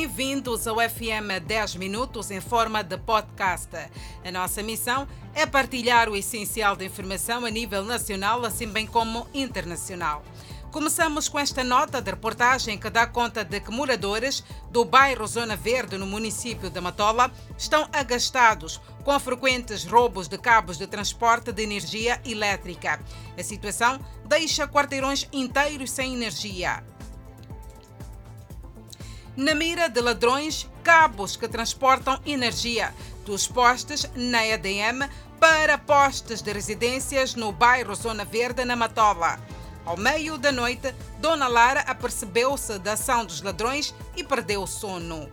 Bem-vindos ao FM 10 Minutos em forma de podcast. A nossa missão é partilhar o essencial da informação a nível nacional, assim bem como internacional. Começamos com esta nota de reportagem que dá conta de que moradores do bairro Zona Verde, no município de Matola, estão agastados com frequentes roubos de cabos de transporte de energia elétrica. A situação deixa quarteirões inteiros sem energia. Na mira de ladrões, cabos que transportam energia dos postes na EDM para postes de residências no bairro Zona Verde, na Matola. Ao meio da noite, Dona Lara apercebeu-se da ação dos ladrões e perdeu o sono.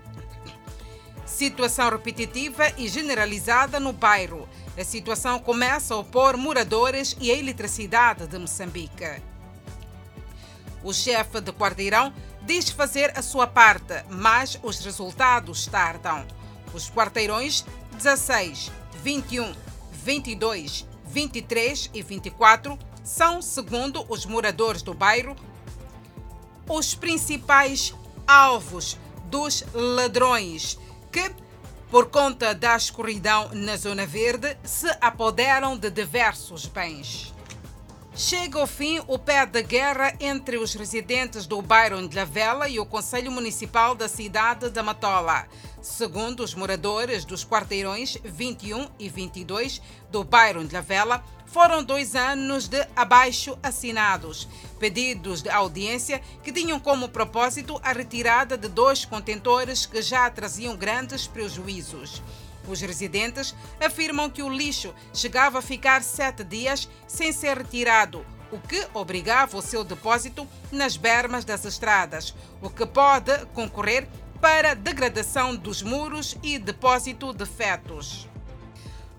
Situação repetitiva e generalizada no bairro. A situação começa a opor moradores e a eletricidade de Moçambique. O chefe de quarteirão diz fazer a sua parte, mas os resultados tardam. Os quarteirões 16, 21, 22, 23 e 24 são, segundo os moradores do bairro, os principais alvos dos ladrões que, por conta da escuridão na Zona Verde, se apoderam de diversos bens. Chega ao fim o pé de guerra entre os residentes do bairro de La Vela e o Conselho Municipal da cidade de Matola. Segundo os moradores dos quarteirões 21 e 22 do bairro de La Vela, foram dois anos de abaixo assinados, pedidos de audiência que tinham como propósito a retirada de dois contentores que já traziam grandes prejuízos. Os residentes afirmam que o lixo chegava a ficar sete dias sem ser retirado, o que obrigava o seu depósito nas bermas das estradas, o que pode concorrer para degradação dos muros e depósito de fetos.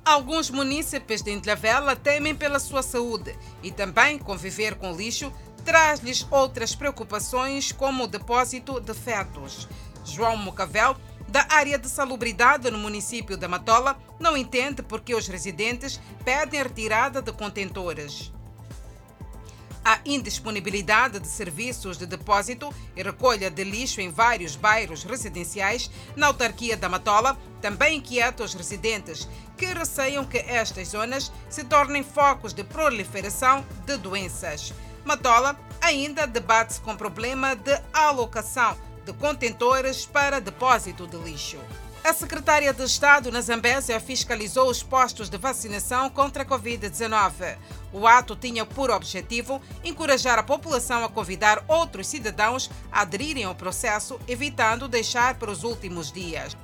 Alguns munícipes de Intlavela temem pela sua saúde e também conviver com lixo traz-lhes outras preocupações, como o depósito de fetos. João Mocavel da área de salubridade no município da Matola não entende porque os residentes pedem retirada de contentores. A indisponibilidade de serviços de depósito e recolha de lixo em vários bairros residenciais na autarquia da Matola também inquieta os residentes, que receiam que estas zonas se tornem focos de proliferação de doenças. Matola ainda debate-se com problema de alocação de contentores para depósito de lixo. A secretária de Estado na Zambésia fiscalizou os postos de vacinação contra a Covid-19. O ato tinha por objetivo encorajar a população a convidar outros cidadãos a aderirem ao processo, evitando deixar para os últimos dias.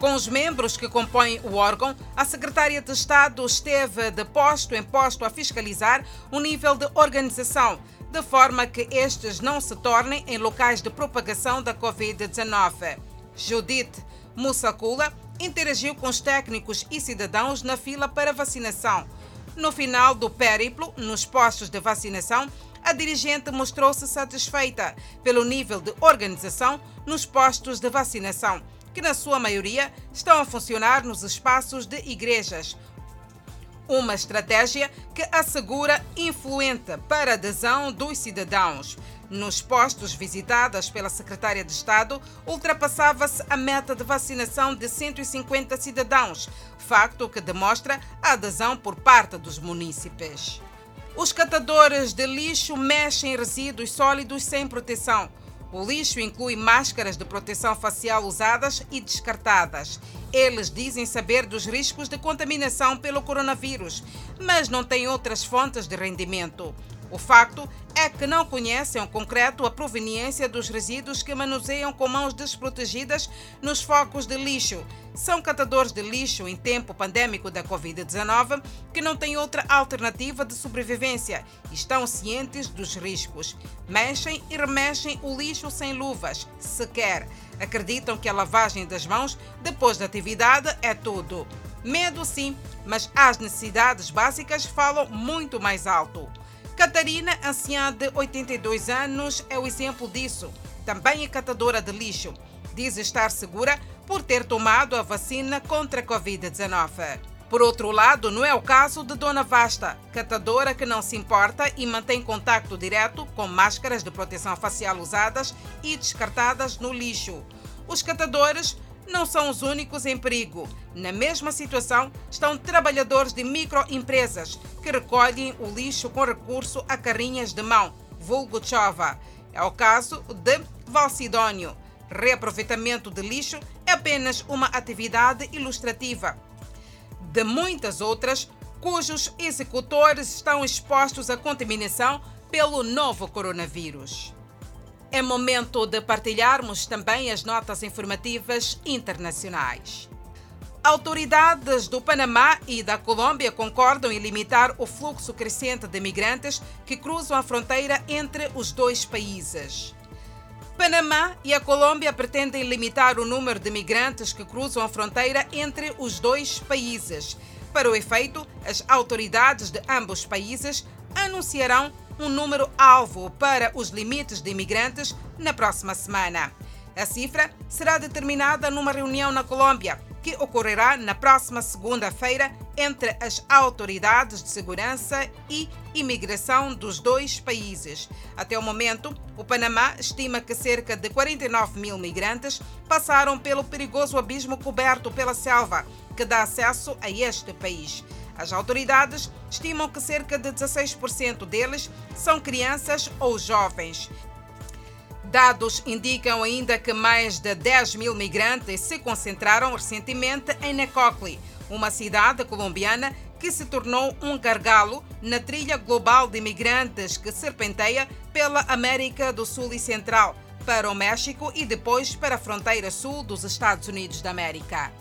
Com os membros que compõem o órgão, a secretária de Estado esteve de posto em posto a fiscalizar o nível de organização de forma que estes não se tornem em locais de propagação da Covid-19. Judith Mussakula interagiu com os técnicos e cidadãos na fila para vacinação. No final do périplo, nos postos de vacinação, a dirigente mostrou-se satisfeita pelo nível de organização nos postos de vacinação, que na sua maioria estão a funcionar nos espaços de igrejas, uma estratégia que assegura influente para a adesão dos cidadãos. Nos postos visitados pela Secretária de Estado, ultrapassava-se a meta de vacinação de 150 cidadãos, facto que demonstra a adesão por parte dos munícipes. Os catadores de lixo mexem resíduos sólidos sem proteção. O lixo inclui máscaras de proteção facial usadas e descartadas. Eles dizem saber dos riscos de contaminação pelo coronavírus, mas não têm outras fontes de rendimento. O facto é que não conhecem em concreto a proveniência dos resíduos que manuseiam com mãos desprotegidas nos focos de lixo. São catadores de lixo em tempo pandêmico da Covid-19 que não têm outra alternativa de sobrevivência e estão cientes dos riscos. Mexem e remexem o lixo sem luvas, sequer. Acreditam que a lavagem das mãos depois da atividade é tudo. Medo sim, mas as necessidades básicas falam muito mais alto. Catarina, anciã de 82 anos, é o exemplo disso. Também é catadora de lixo. Diz estar segura por ter tomado a vacina contra a Covid-19. Por outro lado, não é o caso de Dona Vasta, catadora que não se importa e mantém contato direto com máscaras de proteção facial usadas e descartadas no lixo. os catadores não são os únicos em perigo. Na mesma situação estão trabalhadores de microempresas que recolhem o lixo com recurso a carrinhas de mão, vulgo chova. É o caso de Valsidônio. Reaproveitamento de lixo é apenas uma atividade ilustrativa de muitas outras cujos executores estão expostos à contaminação pelo novo coronavírus. É momento de partilharmos também as notas informativas internacionais. Autoridades do Panamá e da Colômbia concordam em limitar o fluxo crescente de migrantes que cruzam a fronteira entre os dois países. Panamá e a Colômbia pretendem limitar o número de migrantes que cruzam a fronteira entre os dois países. Para o efeito, as autoridades de ambos países anunciarão um número alvo para os limites de imigrantes na próxima semana. A cifra será determinada numa reunião na Colômbia, que ocorrerá na próxima segunda-feira entre as autoridades de segurança e imigração dos dois países. Até o momento, o Panamá estima que cerca de 49 mil migrantes passaram pelo perigoso abismo coberto pela selva, que dá acesso a este país. As autoridades estimam que cerca de 16% deles são crianças ou jovens. Dados indicam ainda que mais de 10 mil migrantes se concentraram recentemente em Necocli, uma cidade colombiana que se tornou um gargalo na trilha global de imigrantes que serpenteia pela América do Sul e Central, para o México e depois para a fronteira sul dos Estados Unidos da América.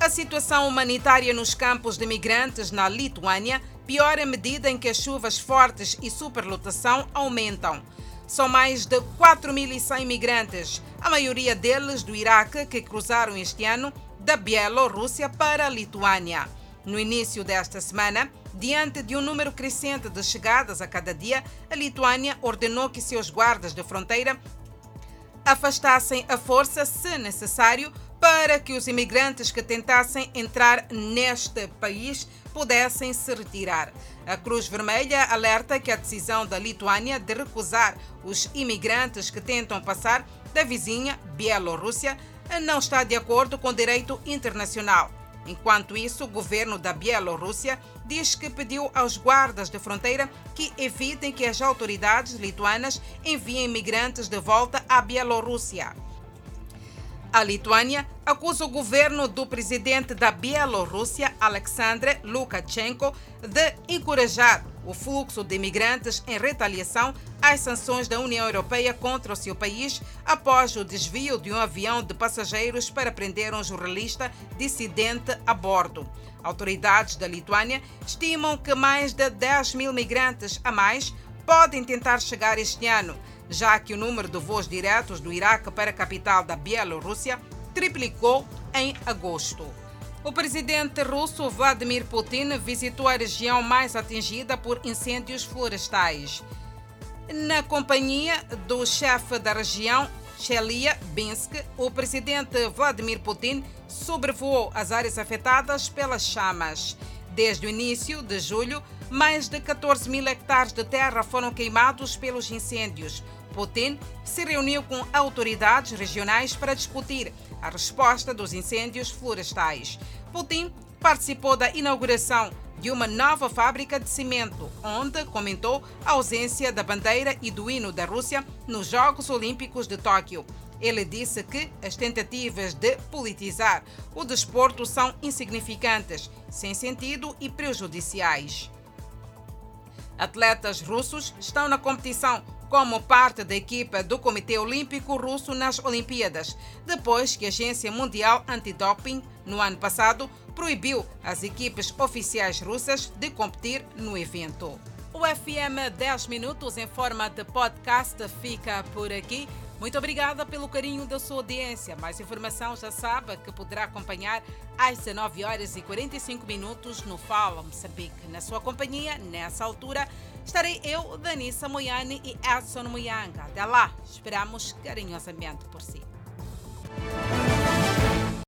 A situação humanitária nos campos de migrantes na Lituânia piora à medida em que as chuvas fortes e superlotação aumentam. São mais de 4.100 migrantes, a maioria deles do Iraque, que cruzaram este ano da Bielorrússia para a Lituânia. No início desta semana, diante de um número crescente de chegadas a cada dia, a Lituânia ordenou que seus guardas de fronteira afastassem a força, se necessário, para que os imigrantes que tentassem entrar neste país pudessem se retirar. A Cruz Vermelha alerta que a decisão da Lituânia de recusar os imigrantes que tentam passar da vizinha Bielorrússia não está de acordo com o direito internacional. Enquanto isso, o governo da Bielorrússia diz que pediu aos guardas de fronteira que evitem que as autoridades lituanas enviem imigrantes de volta à Bielorrússia. A Lituânia acusa o governo do presidente da Bielorrússia, Alexandre Lukashenko, de encorajar o fluxo de imigrantes em retaliação às sanções da União Europeia contra o seu país após o desvio de um avião de passageiros para prender um jornalista dissidente a bordo. Autoridades da Lituânia estimam que mais de 10 mil migrantes a mais podem tentar chegar este ano já que o número de voos diretos do Iraque para a capital da Bielorrússia triplicou em agosto. O presidente russo Vladimir Putin visitou a região mais atingida por incêndios florestais. Na companhia do chefe da região, Chelyabinsk, o presidente Vladimir Putin sobrevoou as áreas afetadas pelas chamas. Desde o início de julho, mais de 14 mil hectares de terra foram queimados pelos incêndios. Putin se reuniu com autoridades regionais para discutir a resposta dos incêndios florestais. Putin participou da inauguração de uma nova fábrica de cimento, onde comentou a ausência da bandeira e do hino da Rússia nos Jogos Olímpicos de Tóquio. Ele disse que as tentativas de politizar o desporto são insignificantes, sem sentido e prejudiciais. Atletas russos estão na competição como parte da equipa do Comitê Olímpico Russo nas Olimpíadas, depois que a Agência Mundial Antidoping, no ano passado, proibiu as equipes oficiais russas de competir no evento. O FM 10 Minutos em forma de podcast fica por aqui. Muito obrigada pelo carinho da sua audiência. Mais informação já sabe que poderá acompanhar às 19 horas e 45 minutos no Fala Moçambique. Na sua companhia, nessa altura, estarei eu, Danissa Moiane e Edson Moyanga. Até lá, esperamos carinhosamente por si.